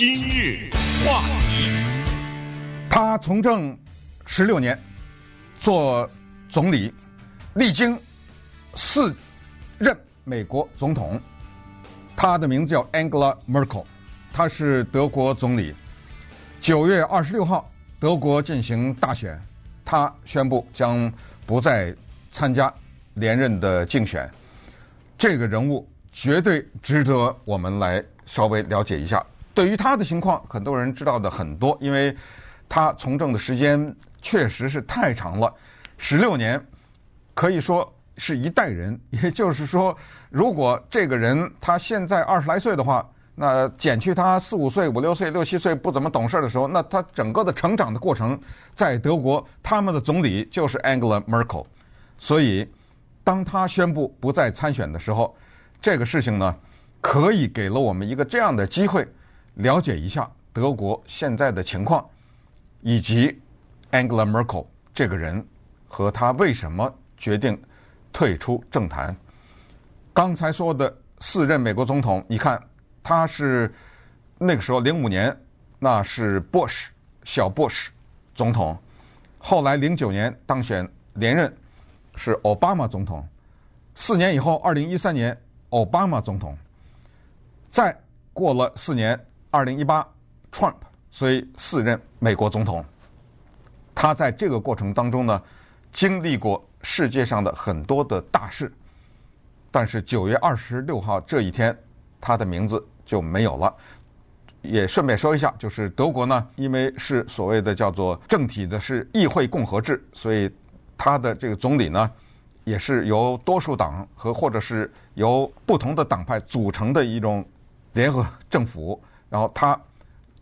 今日话题，他从政十六年，做总理，历经四任美国总统。他的名字叫 Angela Merkel，他是德国总理。九月二十六号，德国进行大选，他宣布将不再参加连任的竞选。这个人物绝对值得我们来稍微了解一下。对于他的情况，很多人知道的很多，因为他从政的时间确实是太长了，十六年，可以说是一代人。也就是说，如果这个人他现在二十来岁的话，那减去他四五岁、五六岁、六七岁不怎么懂事的时候，那他整个的成长的过程，在德国，他们的总理就是 Angela Merkel。所以，当他宣布不再参选的时候，这个事情呢，可以给了我们一个这样的机会。了解一下德国现在的情况，以及 Angela Merkel 这个人和他为什么决定退出政坛。刚才说的四任美国总统，你看他是那个时候零五年，那是 Bush 小 Bush 总统，后来零九年当选连任是奥巴马总统，四年以后二零一三年奥巴马总统，再过了四年。二零一八，Trump，所以四任美国总统，他在这个过程当中呢，经历过世界上的很多的大事，但是九月二十六号这一天，他的名字就没有了。也顺便说一下，就是德国呢，因为是所谓的叫做政体的是议会共和制，所以他的这个总理呢，也是由多数党和或者是由不同的党派组成的一种联合政府。然后他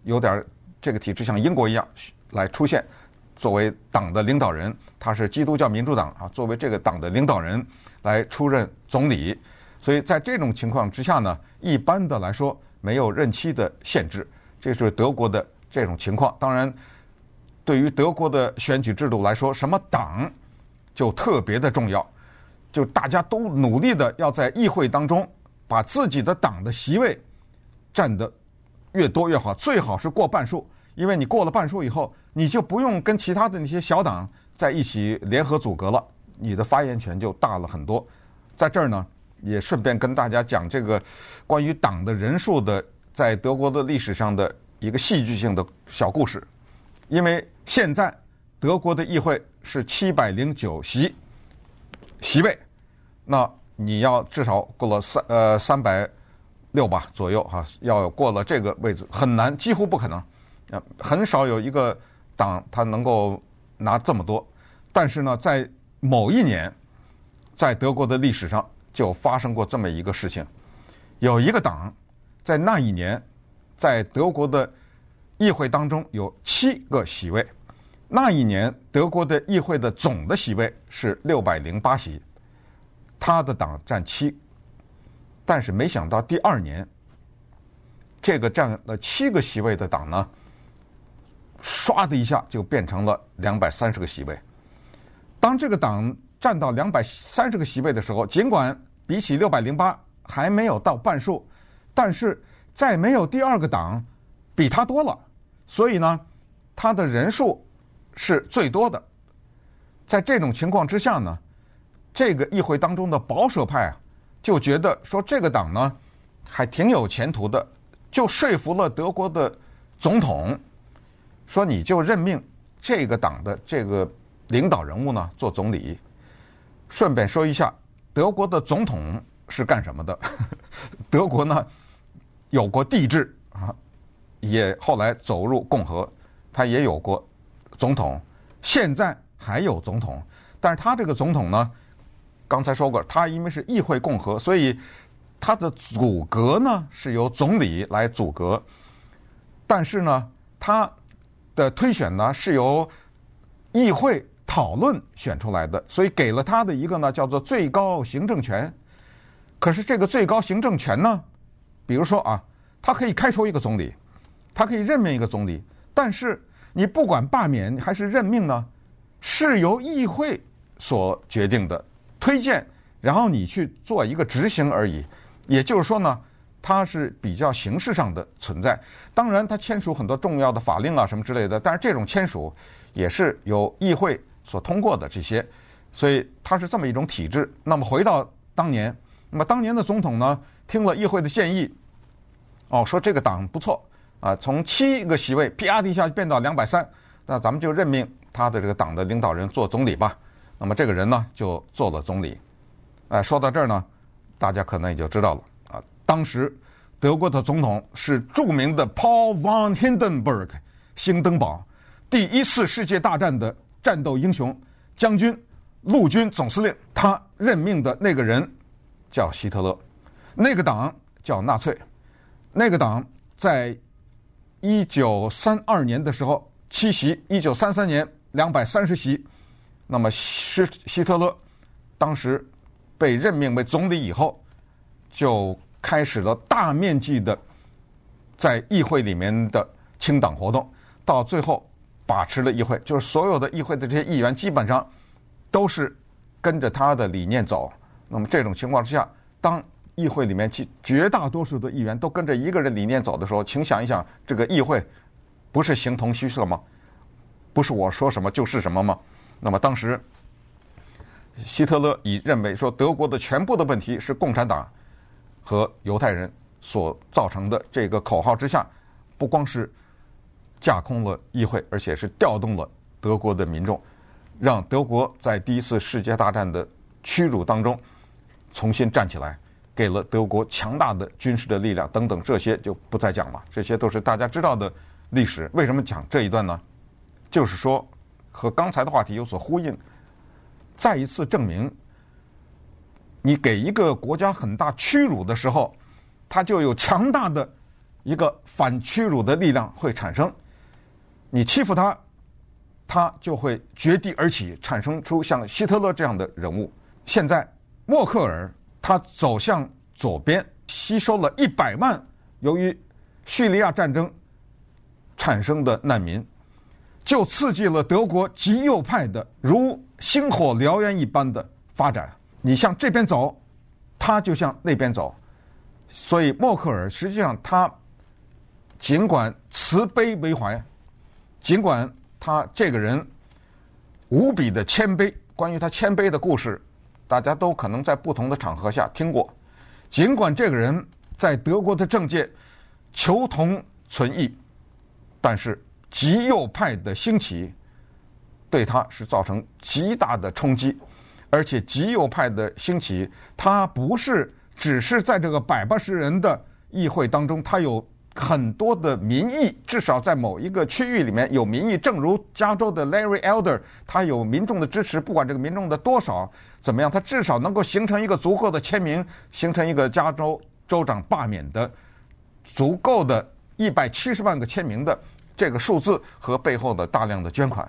有点这个体制像英国一样来出现，作为党的领导人，他是基督教民主党啊，作为这个党的领导人来出任总理。所以在这种情况之下呢，一般的来说没有任期的限制，这是德国的这种情况。当然，对于德国的选举制度来说，什么党就特别的重要，就大家都努力的要在议会当中把自己的党的席位占得。越多越好，最好是过半数，因为你过了半数以后，你就不用跟其他的那些小党在一起联合组阁了，你的发言权就大了很多。在这儿呢，也顺便跟大家讲这个关于党的人数的，在德国的历史上的一个戏剧性的小故事。因为现在德国的议会是七百零九席席位，那你要至少过了三呃三百。六吧左右哈，要过了这个位置很难，几乎不可能。啊，很少有一个党他能够拿这么多。但是呢，在某一年，在德国的历史上就发生过这么一个事情：有一个党在那一年在德国的议会当中有七个席位。那一年德国的议会的总的席位是六百零八席，他的党占七。但是没想到第二年，这个占了七个席位的党呢，唰的一下就变成了两百三十个席位。当这个党占到两百三十个席位的时候，尽管比起六百零八还没有到半数，但是再没有第二个党比他多了，所以呢，他的人数是最多的。在这种情况之下呢，这个议会当中的保守派啊。就觉得说这个党呢，还挺有前途的，就说服了德国的总统，说你就任命这个党的这个领导人物呢做总理。顺便说一下，德国的总统是干什么的？德国呢有过帝制啊，也后来走入共和，他也有过总统，现在还有总统，但是他这个总统呢？刚才说过，他因为是议会共和，所以他的组阁呢是由总理来组阁，但是呢，他的推选呢是由议会讨论选出来的，所以给了他的一个呢叫做最高行政权。可是这个最高行政权呢，比如说啊，他可以开除一个总理，他可以任命一个总理，但是你不管罢免还是任命呢，是由议会所决定的。推荐，然后你去做一个执行而已。也就是说呢，它是比较形式上的存在。当然，它签署很多重要的法令啊什么之类的，但是这种签署也是由议会所通过的这些，所以它是这么一种体制。那么回到当年，那么当年的总统呢，听了议会的建议，哦，说这个党不错啊，从七个席位啪的一下变到两百三，那咱们就任命他的这个党的领导人做总理吧。那么这个人呢，就做了总理。哎，说到这儿呢，大家可能也就知道了啊。当时德国的总统是著名的 Paul von Hindenburg，兴登堡，第一次世界大战的战斗英雄，将军、陆军总司令。他任命的那个人叫希特勒，那个党叫纳粹。那个党在一九三二年的时候七席，一九三三年两百三十席。那么希希特勒当时被任命为总理以后，就开始了大面积的在议会里面的清党活动，到最后把持了议会，就是所有的议会的这些议员基本上都是跟着他的理念走。那么这种情况之下，当议会里面绝绝大多数的议员都跟着一个人理念走的时候，请想一想，这个议会不是形同虚设吗？不是我说什么就是什么吗？那么当时，希特勒已认为说德国的全部的问题是共产党和犹太人所造成的这个口号之下，不光是架空了议会，而且是调动了德国的民众，让德国在第一次世界大战的屈辱当中重新站起来，给了德国强大的军事的力量等等，这些就不再讲了。这些都是大家知道的历史。为什么讲这一段呢？就是说。和刚才的话题有所呼应，再一次证明，你给一个国家很大屈辱的时候，它就有强大的一个反屈辱的力量会产生。你欺负他，他就会绝地而起，产生出像希特勒这样的人物。现在默克尔他走向左边，吸收了一百万由于叙利亚战争产生的难民。就刺激了德国极右派的如星火燎原一般的发展。你向这边走，他就向那边走。所以默克尔实际上他尽管慈悲为怀，尽管他这个人无比的谦卑，关于他谦卑的故事，大家都可能在不同的场合下听过。尽管这个人在德国的政界求同存异，但是。极右派的兴起，对他是造成极大的冲击，而且极右派的兴起，他不是只是在这个百八十人的议会当中，他有很多的民意，至少在某一个区域里面有民意。正如加州的 Larry Elder，他有民众的支持，不管这个民众的多少怎么样，他至少能够形成一个足够的签名，形成一个加州州长罢免的足够的一百七十万个签名的。这个数字和背后的大量的捐款，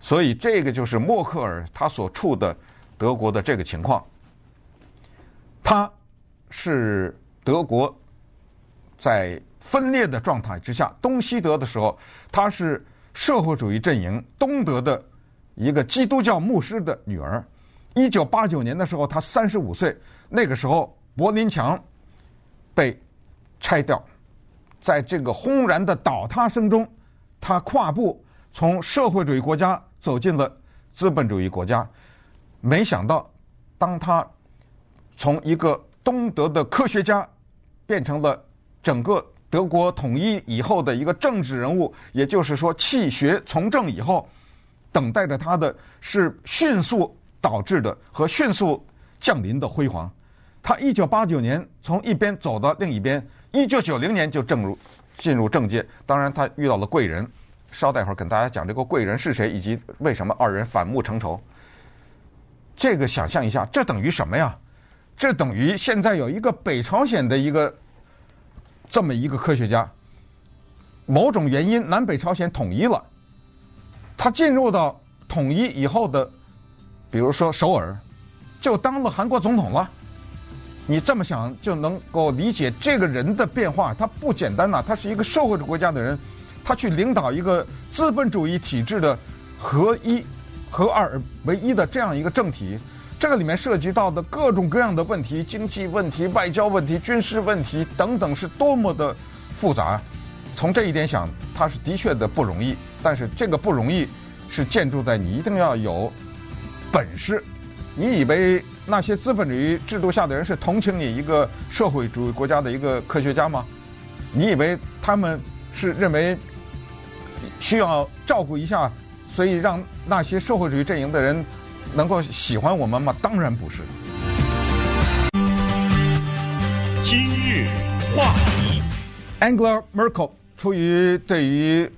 所以这个就是默克尔他所处的德国的这个情况。他是德国在分裂的状态之下，东西德的时候，他是社会主义阵营东德的一个基督教牧师的女儿。一九八九年的时候，他三十五岁，那个时候柏林墙被拆掉。在这个轰然的倒塌声中，他跨步从社会主义国家走进了资本主义国家。没想到，当他从一个东德的科学家变成了整个德国统一以后的一个政治人物，也就是说弃学从政以后，等待着他的是迅速导致的和迅速降临的辉煌。他一九八九年从一边走到另一边。一九九零年就正入进入政界，当然他遇到了贵人。稍待会儿跟大家讲这个贵人是谁，以及为什么二人反目成仇。这个想象一下，这等于什么呀？这等于现在有一个北朝鲜的一个这么一个科学家，某种原因南北朝鲜统一了，他进入到统一以后的，比如说首尔，就当了韩国总统了。你这么想就能够理解这个人的变化，他不简单呐，他是一个社会主义国家的人，他去领导一个资本主义体制的合一、合二为一的这样一个政体，这个里面涉及到的各种各样的问题，经济问题、外交问题、军事问题等等，是多么的复杂。从这一点想，他是的确的不容易。但是这个不容易，是建筑在你一定要有本事。你以为那些资本主义制度下的人是同情你一个社会主义国家的一个科学家吗？你以为他们是认为需要照顾一下，所以让那些社会主义阵营的人？能够喜欢我们吗？当然不是。今日话题，Angela Merkel 出于对于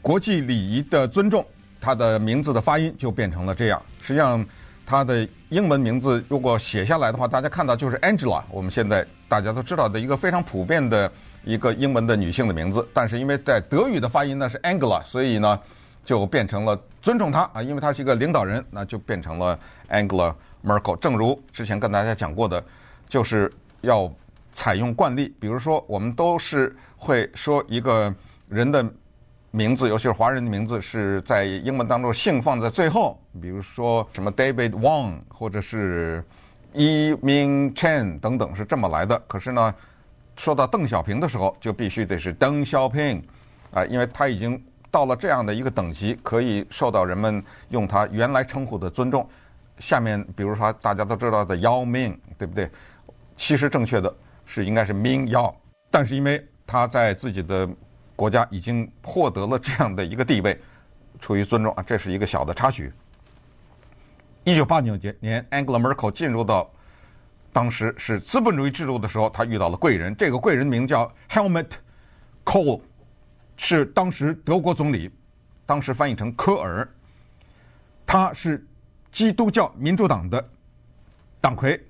国际礼仪的尊重，她的名字的发音就变成了这样。实际上，她的英文名字如果写下来的话，大家看到就是 Angela。我们现在大家都知道的一个非常普遍的一个英文的女性的名字，但是因为在德语的发音呢是 Angela，所以呢。就变成了尊重他啊，因为他是一个领导人，那就变成了 Angela Merkel。正如之前跟大家讲过的，就是要采用惯例，比如说我们都是会说一个人的名字，尤其是华人的名字，是在英文当中姓放在最后，比如说什么 David Wang 或者是，Yi Ming Chen 等等是这么来的。可是呢，说到邓小平的时候，就必须得是邓小平啊，因为他已经。到了这样的一个等级，可以受到人们用他原来称呼的尊重。下面，比如说大家都知道的姚明，对不对？其实正确的是应该是明姚，但是因为他在自己的国家已经获得了这样的一个地位，出于尊重啊，这是一个小的插曲。一九八九年，Angela Merkel 进入到当时是资本主义制度的时候，他遇到了贵人，这个贵人名叫 Helmut Kohl。是当时德国总理，当时翻译成科尔，他是基督教民主党的党魁，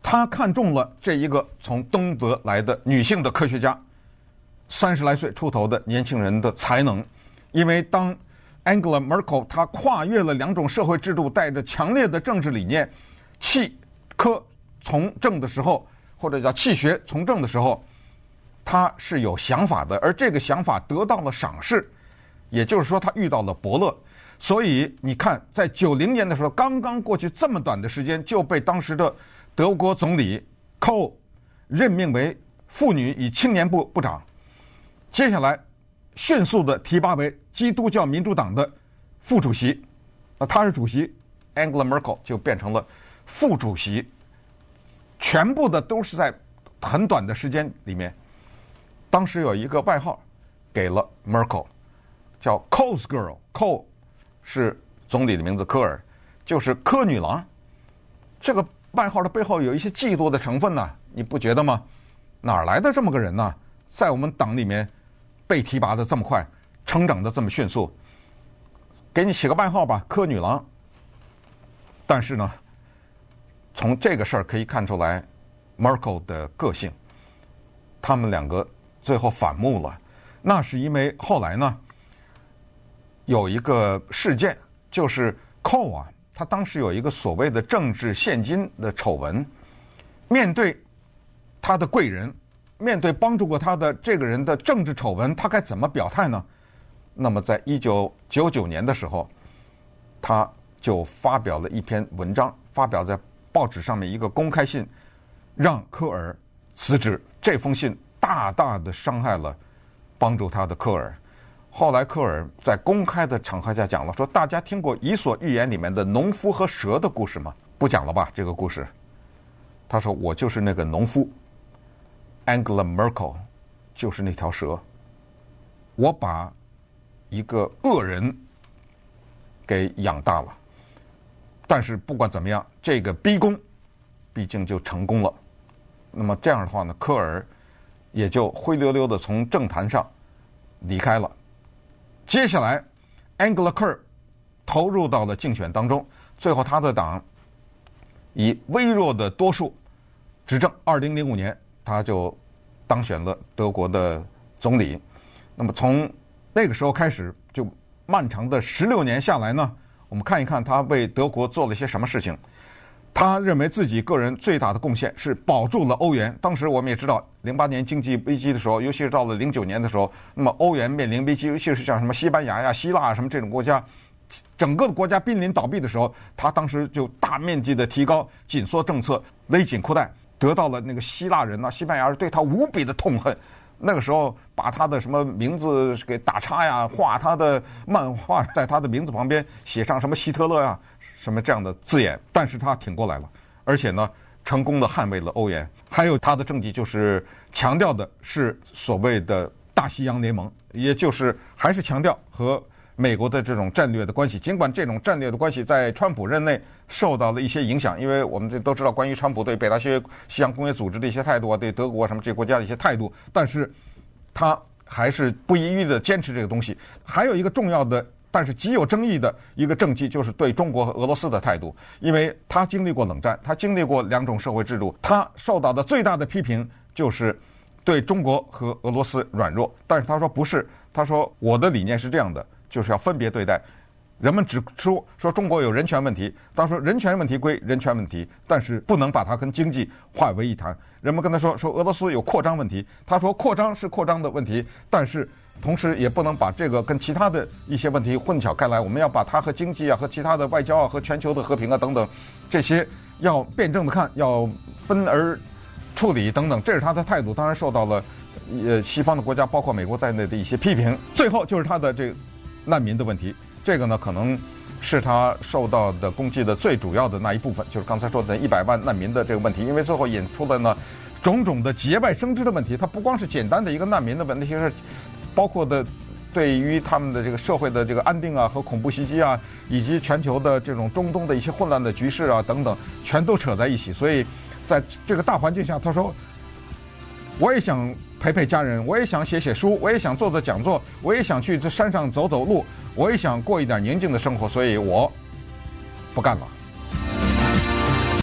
他看中了这一个从东德来的女性的科学家，三十来岁出头的年轻人的才能，因为当 Angela Merkel 她跨越了两种社会制度，带着强烈的政治理念，弃科从政的时候，或者叫弃学从政的时候。他是有想法的，而这个想法得到了赏识，也就是说，他遇到了伯乐。所以你看，在九零年的时候，刚刚过去这么短的时间，就被当时的德国总理 Kohl 任命为妇女与青年部部长。接下来，迅速的提拔为基督教民主党的副主席。啊，他是主席，Angela Merkel 就变成了副主席。全部的都是在很短的时间里面。当时有一个外号，给了 Merkel，叫 Kohl's Girl。Kohl 是总理的名字，科尔就是科女郎。这个外号的背后有一些嫉妒的成分呢，你不觉得吗？哪来的这么个人呢？在我们党里面被提拔的这么快，成长的这么迅速，给你起个外号吧，科女郎。但是呢，从这个事儿可以看出来 Markle 的个性，他们两个。最后反目了，那是因为后来呢，有一个事件，就是寇啊，他当时有一个所谓的政治献金的丑闻，面对他的贵人，面对帮助过他的这个人的政治丑闻，他该怎么表态呢？那么在一九九九年的时候，他就发表了一篇文章，发表在报纸上面一个公开信，让科尔辞职。这封信。大大的伤害了帮助他的科尔。后来科尔在公开的场合下讲了，说大家听过《伊索寓言》里面的农夫和蛇的故事吗？不讲了吧，这个故事。他说我就是那个农夫，Angela Merkel 就是那条蛇。我把一个恶人给养大了，但是不管怎么样，这个逼宫毕竟就成功了。那么这样的话呢，科尔。也就灰溜溜的从政坛上离开了。接下来，Angela Kerr 投入到了竞选当中，最后他的党以微弱的多数执政。二零零五年，他就当选了德国的总理。那么从那个时候开始，就漫长的十六年下来呢，我们看一看他为德国做了些什么事情。他认为自己个人最大的贡献是保住了欧元。当时我们也知道，零八年经济危机的时候，尤其是到了零九年的时候，那么欧元面临危机，尤其是像什么西班牙呀、希腊啊什么这种国家，整个的国家濒临倒闭的时候，他当时就大面积的提高紧缩政策，勒紧裤带，得到了那个希腊人呐、西班牙人对他无比的痛恨。那个时候，把他的什么名字给打叉呀，画他的漫画，在他的名字旁边写上什么希特勒呀、啊，什么这样的字眼。但是他挺过来了，而且呢，成功的捍卫了欧元。还有他的政绩就是强调的是所谓的大西洋联盟，也就是还是强调和美国的这种战略的关系。尽管这种战略的关系在川普任内受到了一些影响，因为我们这都知道关于川普对北大西洋公约组织的一些态度啊，对德国什么这些国家的一些态度，但是他还是不遗余力的坚持这个东西。还有一个重要的，但是极有争议的一个政绩，就是对中国和俄罗斯的态度，因为他经历过冷战，他经历过两种社会制度，他受到的最大的批评就是对中国和俄罗斯软弱。但是他说不是，他说我的理念是这样的。就是要分别对待，人们指出说中国有人权问题，当说人权问题归人权问题，但是不能把它跟经济化为一谈。人们跟他说说俄罗斯有扩张问题，他说扩张是扩张的问题，但是同时也不能把这个跟其他的一些问题混淆开来。我们要把它和经济啊、和其他的外交啊、和全球的和平啊等等这些要辩证的看，要分而处理等等，这是他的态度。当然受到了呃西方的国家，包括美国在内的一些批评。最后就是他的这。难民的问题，这个呢，可能是他受到的攻击的最主要的那一部分，就是刚才说的一百万难民的这个问题。因为最后引出了呢种种的节外生枝的问题，它不光是简单的一个难民的问题，是包括的对于他们的这个社会的这个安定啊和恐怖袭击啊，以及全球的这种中东的一些混乱的局势啊等等，全都扯在一起。所以在这个大环境下，他说，我也想。陪陪家人，我也想写写书，我也想做做讲座，我也想去这山上走走路，我也想过一点宁静的生活，所以我不干了。